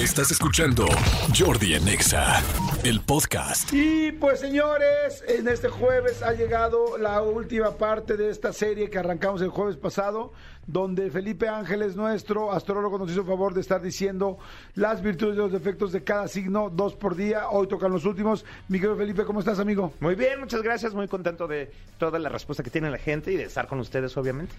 Estás escuchando Jordi en Exa, el podcast. Y pues señores, en este jueves ha llegado la última parte de esta serie que arrancamos el jueves pasado, donde Felipe Ángeles, nuestro astrólogo, nos hizo favor de estar diciendo las virtudes y los defectos de cada signo, dos por día. Hoy tocan los últimos. Miguel Felipe, ¿cómo estás, amigo? Muy bien, muchas gracias. Muy contento de toda la respuesta que tiene la gente y de estar con ustedes, obviamente.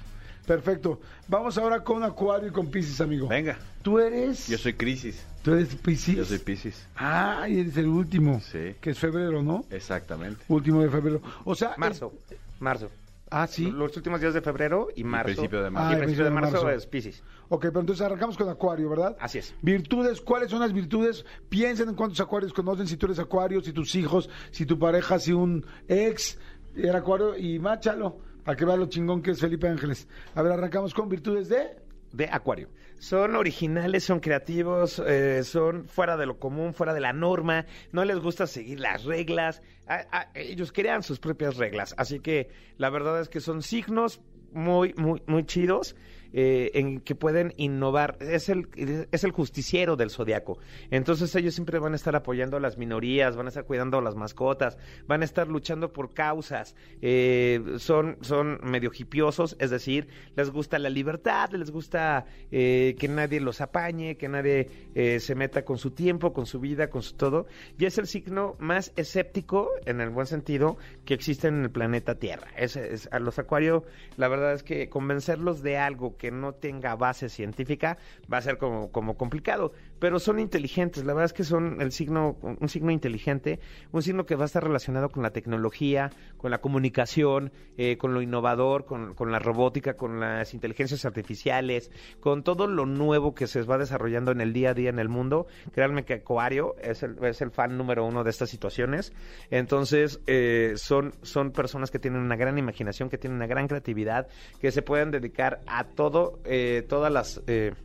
Perfecto. Vamos ahora con Acuario y con Pisces, amigo. Venga, Tú eres. yo soy Crisis. Tú eres Pisces. Yo soy Piscis. Ah, y eres el último. Sí. Que es febrero, ¿no? Exactamente. Último de febrero. O sea. Marzo. Marzo. Ah, sí. Los últimos días de febrero y marzo. principio de Ah, marzo. Y el principio de principio de marzo, marzo. es Pisces. Ok, pero entonces arrancamos con Acuario, ¿verdad? Así es. Virtudes, ¿cuáles son las virtudes? Piensen en cuántos acuarios conocen, si tú eres acuario, si tus hijos, si tu pareja, si un ex era acuario y máchalo, para que vea lo chingón que es Felipe Ángeles. A ver, arrancamos con virtudes de... de Acuario. Son originales, son creativos, eh, son fuera de lo común, fuera de la norma, no les gusta seguir las reglas, a- a- ellos crean sus propias reglas, así que la verdad es que son signos muy, muy, muy chidos. Eh, en que pueden innovar, es el, es el justiciero del zodiaco. Entonces ellos siempre van a estar apoyando a las minorías, van a estar cuidando a las mascotas, van a estar luchando por causas, eh, son, son medio hipiosos, es decir, les gusta la libertad, les gusta eh, que nadie los apañe, que nadie eh, se meta con su tiempo, con su vida, con su todo. Y es el signo más escéptico, en el buen sentido, que existe en el planeta Tierra. Es, es- a los acuarios, la verdad es que convencerlos de algo que no tenga base científica va a ser como, como complicado. Pero son inteligentes, la verdad es que son el signo, un signo inteligente, un signo que va a estar relacionado con la tecnología, con la comunicación, eh, con lo innovador, con, con la robótica, con las inteligencias artificiales, con todo lo nuevo que se va desarrollando en el día a día en el mundo. Créanme que Acuario es el, es el fan número uno de estas situaciones. Entonces, eh, son, son personas que tienen una gran imaginación, que tienen una gran creatividad, que se pueden dedicar a todo, eh, todas las eh,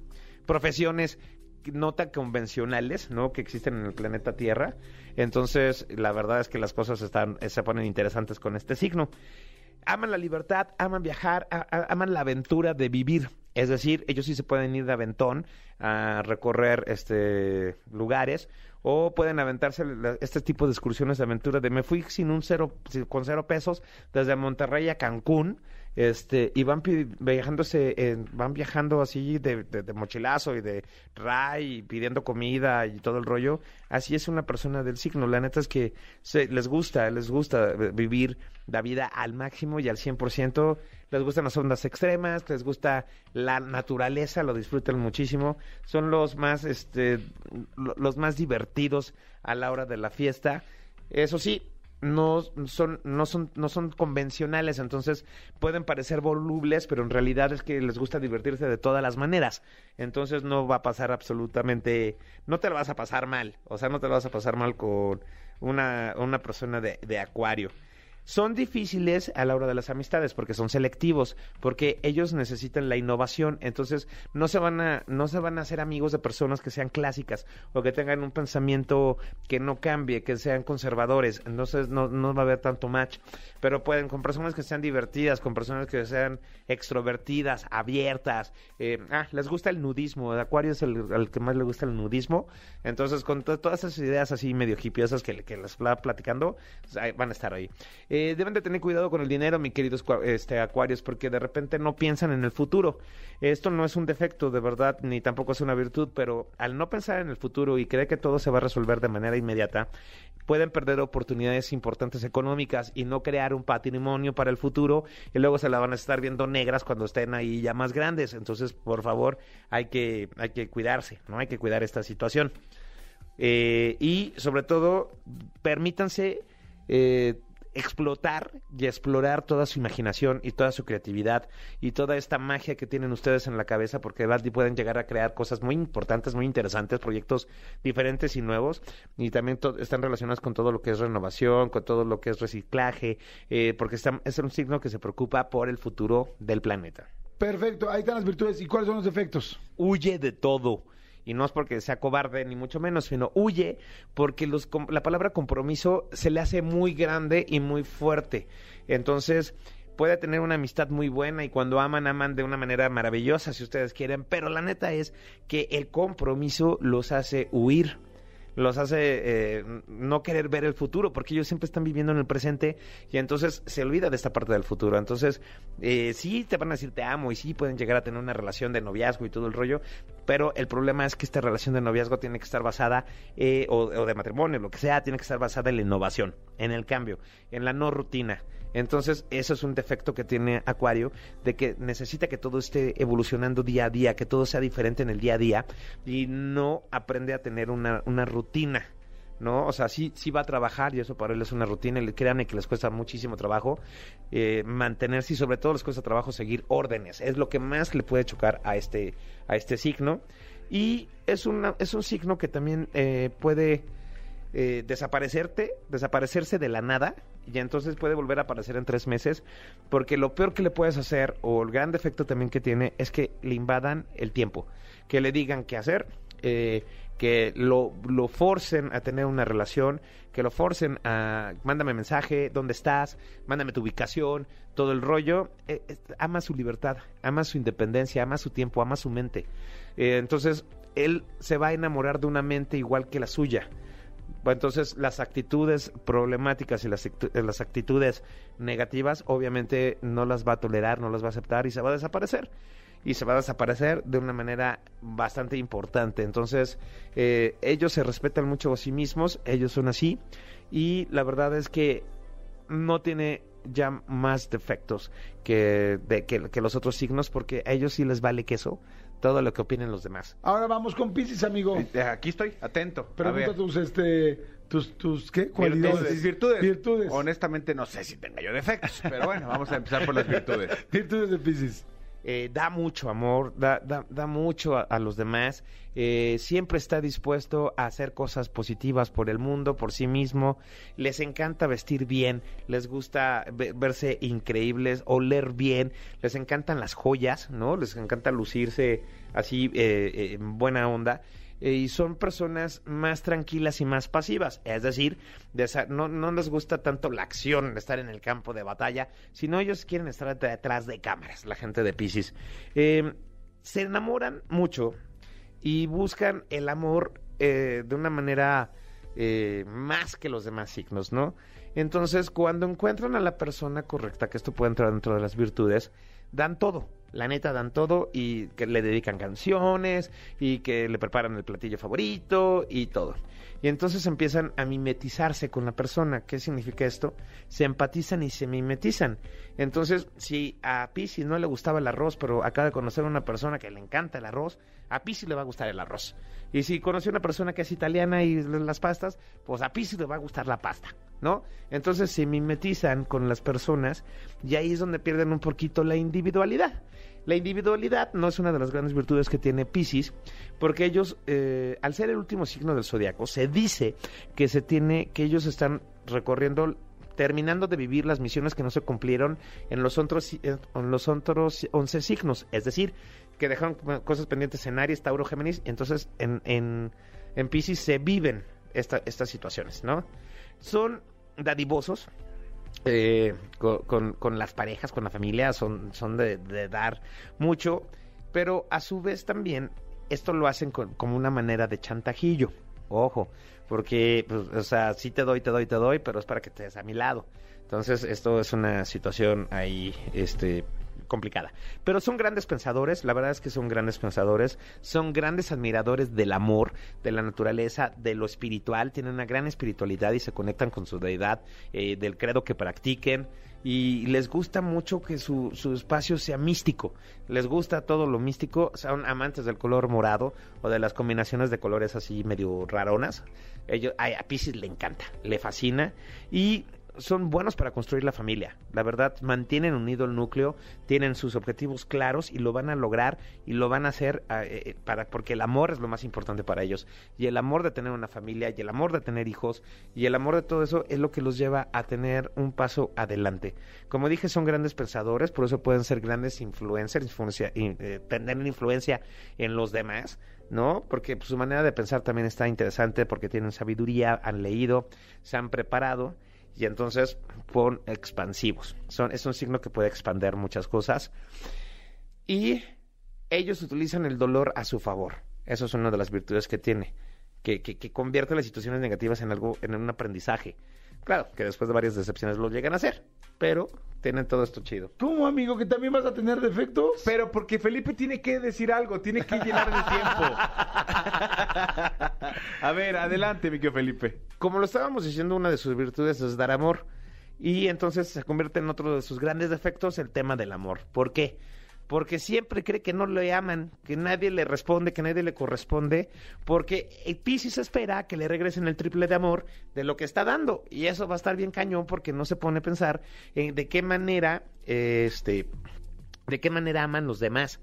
profesiones no tan convencionales, ¿no? Que existen en el planeta Tierra. Entonces, la verdad es que las cosas están, se ponen interesantes con este signo. Aman la libertad, aman viajar, aman la aventura de vivir. Es decir, ellos sí se pueden ir de aventón a recorrer este lugares o pueden aventarse este tipo de excursiones de aventura de me fui sin un cero con cero pesos desde Monterrey a Cancún este y van viajándose en- van viajando así de, de- de mochilazo y de ray y pidiendo comida y todo el rollo así es una persona del signo. La neta es que se, les gusta les gusta eh, vivir la vida al máximo y al 100% les gustan las ondas extremas les gusta la naturaleza lo disfrutan muchísimo. Son los más este lo- los más divertidos a la hora de la fiesta. Eso sí no son no son no son convencionales entonces pueden parecer volubles pero en realidad es que les gusta divertirse de todas las maneras. Entonces no va a pasar absolutamente no te lo vas a pasar mal o sea no te lo vas a pasar mal con una una persona de, de acuario son difíciles a la hora de las amistades porque son selectivos, porque ellos necesitan la innovación, entonces no se van a no se van a hacer amigos de personas que sean clásicas o que tengan un pensamiento que no cambie, que sean conservadores, entonces no, no va a haber tanto match, pero pueden con personas que sean divertidas, con personas que sean extrovertidas, abiertas, eh, ah, les gusta el nudismo, de Acuario es el, el que más le gusta el nudismo, entonces con to- todas esas ideas así medio hipiosas que, que les estaba platicando, pues, van a estar ahí. Deben de tener cuidado con el dinero, mi queridos este, acuarios, porque de repente no piensan en el futuro. Esto no es un defecto, de verdad, ni tampoco es una virtud, pero al no pensar en el futuro y creer que todo se va a resolver de manera inmediata, pueden perder oportunidades importantes económicas y no crear un patrimonio para el futuro y luego se la van a estar viendo negras cuando estén ahí ya más grandes. Entonces, por favor, hay que, hay que cuidarse, ¿no? Hay que cuidar esta situación. Eh, y sobre todo, permítanse eh, explotar y explorar toda su imaginación y toda su creatividad y toda esta magia que tienen ustedes en la cabeza porque de verdad pueden llegar a crear cosas muy importantes, muy interesantes, proyectos diferentes y nuevos y también están relacionados con todo lo que es renovación, con todo lo que es reciclaje, eh, porque es un signo que se preocupa por el futuro del planeta. Perfecto, ahí están las virtudes. ¿Y cuáles son los defectos? huye de todo. Y no es porque sea cobarde, ni mucho menos, sino huye porque los, la palabra compromiso se le hace muy grande y muy fuerte. Entonces, puede tener una amistad muy buena y cuando aman, aman de una manera maravillosa, si ustedes quieren, pero la neta es que el compromiso los hace huir los hace eh, no querer ver el futuro, porque ellos siempre están viviendo en el presente y entonces se olvida de esta parte del futuro. Entonces, eh, sí te van a decir te amo y sí pueden llegar a tener una relación de noviazgo y todo el rollo, pero el problema es que esta relación de noviazgo tiene que estar basada, eh, o, o de matrimonio, lo que sea, tiene que estar basada en la innovación, en el cambio, en la no rutina. Entonces, eso es un defecto que tiene Acuario, de que necesita que todo esté evolucionando día a día, que todo sea diferente en el día a día y no aprende a tener una, una rutina. ¿no? O sea, sí, sí va a trabajar y eso para él es una rutina. Créanme que les cuesta muchísimo trabajo eh, mantenerse y sobre todo les cuesta trabajo seguir órdenes. Es lo que más le puede chocar a este, a este signo. Y es, una, es un signo que también eh, puede eh, desaparecerte, desaparecerse de la nada y entonces puede volver a aparecer en tres meses porque lo peor que le puedes hacer o el gran defecto también que tiene es que le invadan el tiempo, que le digan qué hacer, eh, que lo, lo forcen a tener una relación, que lo forcen a mándame mensaje, dónde estás, mándame tu ubicación, todo el rollo, eh, eh, ama su libertad, ama su independencia, ama su tiempo, ama su mente. Eh, entonces, él se va a enamorar de una mente igual que la suya. Entonces, las actitudes problemáticas y eh, las actitudes negativas, obviamente no las va a tolerar, no las va a aceptar y se va a desaparecer. Y se va a desaparecer de una manera bastante importante. Entonces, eh, ellos se respetan mucho a sí mismos, ellos son así. Y la verdad es que no tiene ya más defectos que, de, que, que los otros signos, porque a ellos sí les vale queso todo lo que opinen los demás. Ahora vamos con Pisces, amigo. Eh, Aquí estoy, atento. Pregunta tus, este, tus, tus, ¿qué? Cualidades. Virtudes. virtudes. Virtudes. Honestamente no sé si tenga yo defectos, pero bueno, vamos a empezar por las virtudes. Virtudes de Pisces. Eh, da mucho amor, da, da, da mucho a, los demás, eh, siempre está dispuesto a hacer cosas positivas por el mundo, por sí mismo, les encanta vestir bien, les gusta ve- verse increíbles, oler bien, les encantan las joyas, ¿no? Les encanta lucirse así eh, eh, en buena onda. Eh, y son personas más tranquilas y más pasivas, es decir, no, no les gusta tanto la acción de estar en el campo de batalla, sino ellos quieren estar detrás de cámaras, la gente de Pisces. Eh, se enamoran mucho y buscan el amor eh, de una manera más que los demás signos, ¿no? Entonces, cuando encuentran a la persona correcta, que esto puede entrar dentro de las virtudes, dan todo. La neta dan todo y que le dedican canciones y que le preparan el platillo favorito y todo. Y entonces empiezan a mimetizarse con la persona. ¿Qué significa esto? Se empatizan y se mimetizan. Entonces, si a Pisces no le gustaba el arroz, pero acaba de conocer a una persona que le encanta el arroz, a Pisces le va a gustar el arroz. Y si conoció a una persona que es italiana y las pastas, pues a Pisces le va a gustar la pasta, ¿no? Entonces se mimetizan con las personas y ahí es donde pierden un poquito la individualidad. La individualidad no es una de las grandes virtudes que tiene Pisces, porque ellos, eh, al ser el último signo del zodiaco, se dice que se tiene, que ellos están recorriendo, terminando de vivir las misiones que no se cumplieron en los otros, en los otros 11 signos, es decir, que dejaron cosas pendientes en Aries, Tauro, Géminis, entonces en, en, en Pisces se viven esta- estas situaciones, ¿no? Son dadivosos, eh, con, con- las parejas, con la familia, son, son de, de dar mucho, pero a su vez también esto lo hacen con- como una manera de chantajillo. Ojo, porque, pues, o sea, sí te doy, te doy, te doy, pero es para que estés a mi lado. Entonces, esto es una situación ahí, este complicada. Pero son grandes pensadores, la verdad es que son grandes pensadores, son grandes admiradores del amor, de la naturaleza, de lo espiritual, tienen una gran espiritualidad y se conectan con su deidad, eh, del credo que practiquen y les gusta mucho que su, su espacio sea místico, les gusta todo lo místico, son amantes del color morado o de las combinaciones de colores así medio raronas. Ellos, ay, a Pisces le encanta, le fascina y son buenos para construir la familia. La verdad, mantienen unido el núcleo, tienen sus objetivos claros y lo van a lograr y lo van a hacer eh, eh, para porque el amor es lo más importante para ellos. Y el amor de tener una familia y el amor de tener hijos y el amor de todo eso es lo que los lleva a tener un paso adelante. Como dije, son grandes pensadores, por eso pueden ser grandes influencers, influencia, in- eh, tener influencia en los demás. ¿no? Porque pues, su manera de pensar también está interesante porque tienen sabiduría, han leído, se han preparado y entonces pon expansivos. Son, es un signo que puede expander muchas cosas. Y ellos utilizan el dolor a su favor. Eso es una de las virtudes que tiene, que, que, que convierte las situaciones negativas en algo, en un aprendizaje. Claro, que después de varias decepciones lo llegan a hacer, pero tienen todo esto chido. ¿Cómo, amigo, que también vas a tener defectos? Pero porque Felipe tiene que decir algo, tiene que llenar el tiempo. A ver, adelante, mi querido Felipe. Como lo estábamos diciendo, una de sus virtudes es dar amor. Y entonces se convierte en otro de sus grandes defectos el tema del amor. ¿Por qué? Porque siempre cree que no le aman, que nadie le responde, que nadie le corresponde, porque el Piscis espera que le regresen el triple de amor de lo que está dando. Y eso va a estar bien cañón porque no se pone a pensar en de qué manera, este, de qué manera aman los demás.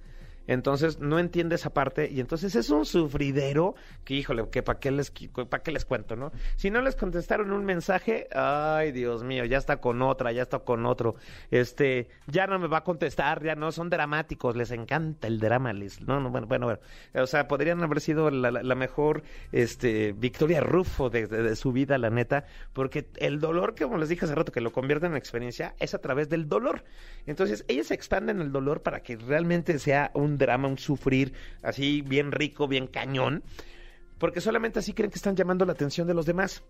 Entonces no entiende esa parte y entonces es un sufridero que híjole, que para qué les para qué les cuento, ¿no? Si no les contestaron un mensaje, ay, Dios mío, ya está con otra, ya está con otro. Este, ya no me va a contestar, ya no son dramáticos, les encanta el drama, les no, no bueno, bueno, bueno. O sea, podrían haber sido la, mejor este Victoria Rufo de su vida, la neta, porque el dolor, que como les dije hace rato, que lo convierte en experiencia, es a través del dolor. Entonces, ellos expanden el dolor para que realmente sea un drama, un sufrir así bien rico, bien cañón, porque solamente así creen que están llamando la atención de los demás.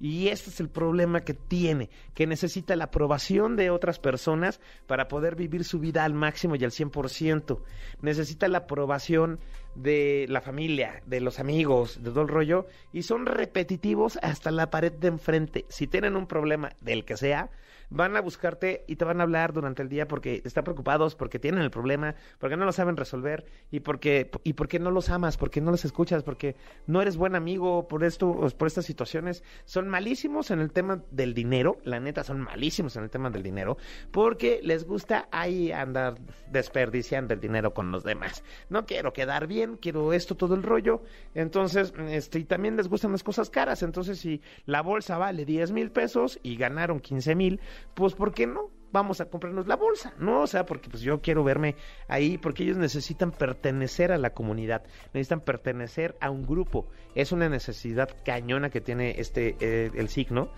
Y este es el problema que tiene, que necesita la aprobación de otras personas para poder vivir su vida al máximo y al 100%. Necesita la aprobación de la familia, de los amigos, de todo el rollo, y son repetitivos hasta la pared de enfrente. Si tienen un problema del que sea, van a buscarte y te van a hablar durante el día porque están preocupados, porque tienen el problema, porque no lo saben resolver y porque y porque no los amas, porque no los escuchas, porque no eres buen amigo por esto, por estas situaciones. Son malísimos en el tema del dinero, la neta son malísimos en el tema del dinero, porque les gusta ahí andar desperdiciando el dinero con los demás. No quiero quedar bien, quiero esto todo el rollo. Entonces, este, y también les gustan las cosas caras. Entonces, si la bolsa vale 10 mil pesos y ganaron 15 mil, pues ¿por qué no? Vamos a comprarnos la bolsa, ¿no? O sea, porque pues yo quiero verme ahí, porque ellos necesitan pertenecer a la comunidad, necesitan pertenecer a un grupo. Es una necesidad cañona que tiene este, eh, el signo.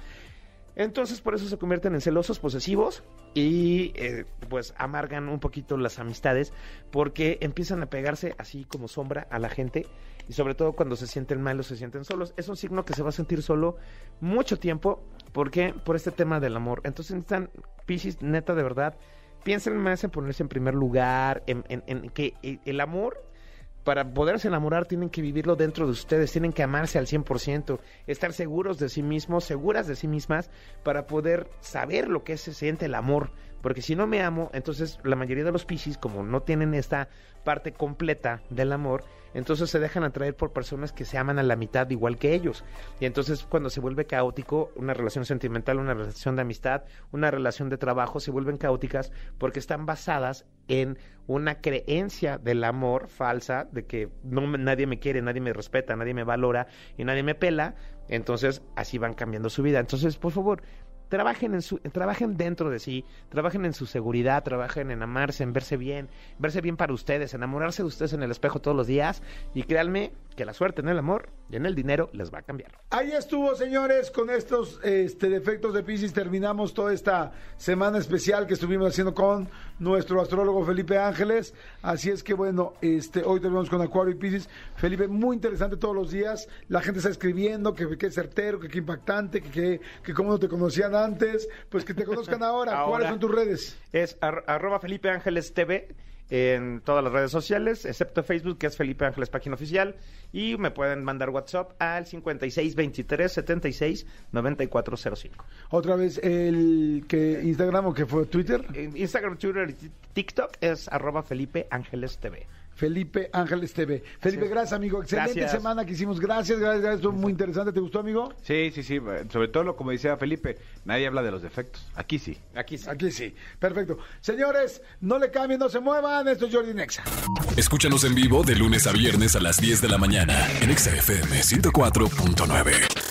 Entonces por eso se convierten en celosos, posesivos y eh, pues amargan un poquito las amistades porque empiezan a pegarse así como sombra a la gente y sobre todo cuando se sienten mal o se sienten solos. Es un signo que se va a sentir solo mucho tiempo porque por este tema del amor. Entonces necesitan Pisces, neta de verdad, piensen más en ponerse en primer lugar, en, en- en que el amor para poderse enamorar tienen que vivirlo dentro de ustedes, tienen que amarse al 100%, estar seguros de sí mismos, seguras de sí mismas, para poder saber lo que se siente el amor. Porque si no me amo, entonces la mayoría de los piscis, como no tienen esta parte completa del amor, entonces se dejan atraer por personas que se aman a la mitad igual que ellos. Y entonces cuando se vuelve caótico, una relación sentimental, una relación de amistad, una relación de trabajo, se vuelven caóticas porque están basadas en una creencia del amor falsa, de que no nadie me quiere, nadie me respeta, nadie me valora y nadie me pela. Entonces así van cambiando su vida. Entonces, por favor, trabajen en su trabajen dentro de sí, trabajen en su seguridad, trabajen en amarse, en verse bien, verse bien para ustedes, enamorarse de ustedes en el espejo todos los días. Y créanme que la suerte en el amor y en el dinero les va a cambiar. Ahí estuvo, señores, con estos este, defectos de Pisces terminamos toda esta semana especial que estuvimos haciendo con nuestro astrólogo Felipe Ángeles. Así es que bueno, este, hoy terminamos con Acuario y Pisces. Felipe, muy interesante todos los días. La gente está escribiendo que qué certero, que qué impactante, que, que, que cómo no te conocían antes. Pues que te conozcan ahora. Ahora. ¿Cuáles son tus redes? Es ar- arroba Felipe Ángeles TV en todas las redes sociales, excepto Facebook, que es Felipe Ángeles Página Oficial. Y me pueden mandar WhatsApp al 5623 76 9405. Otra vez el que Instagram o que fue Twitter. En Instagram, Twitter y ti- TikTok es arroba Felipe Ángeles TV. Felipe Ángeles TV. Felipe, gracias, amigo. Excelente Gracias. semana que hicimos. Gracias, gracias, gracias. Estuvo muy interesante. ¿Te gustó, amigo? Sí, sí, sí. Sobre todo, lo como decía Felipe, nadie habla de los defectos. Aquí sí. Aquí sí. Aquí sí. Perfecto. Señores, no le cambien, no se muevan. Esto es Jordi Nexa. Escúchanos en vivo de lunes a viernes a las 10 de la mañana en Exa FM 104.9.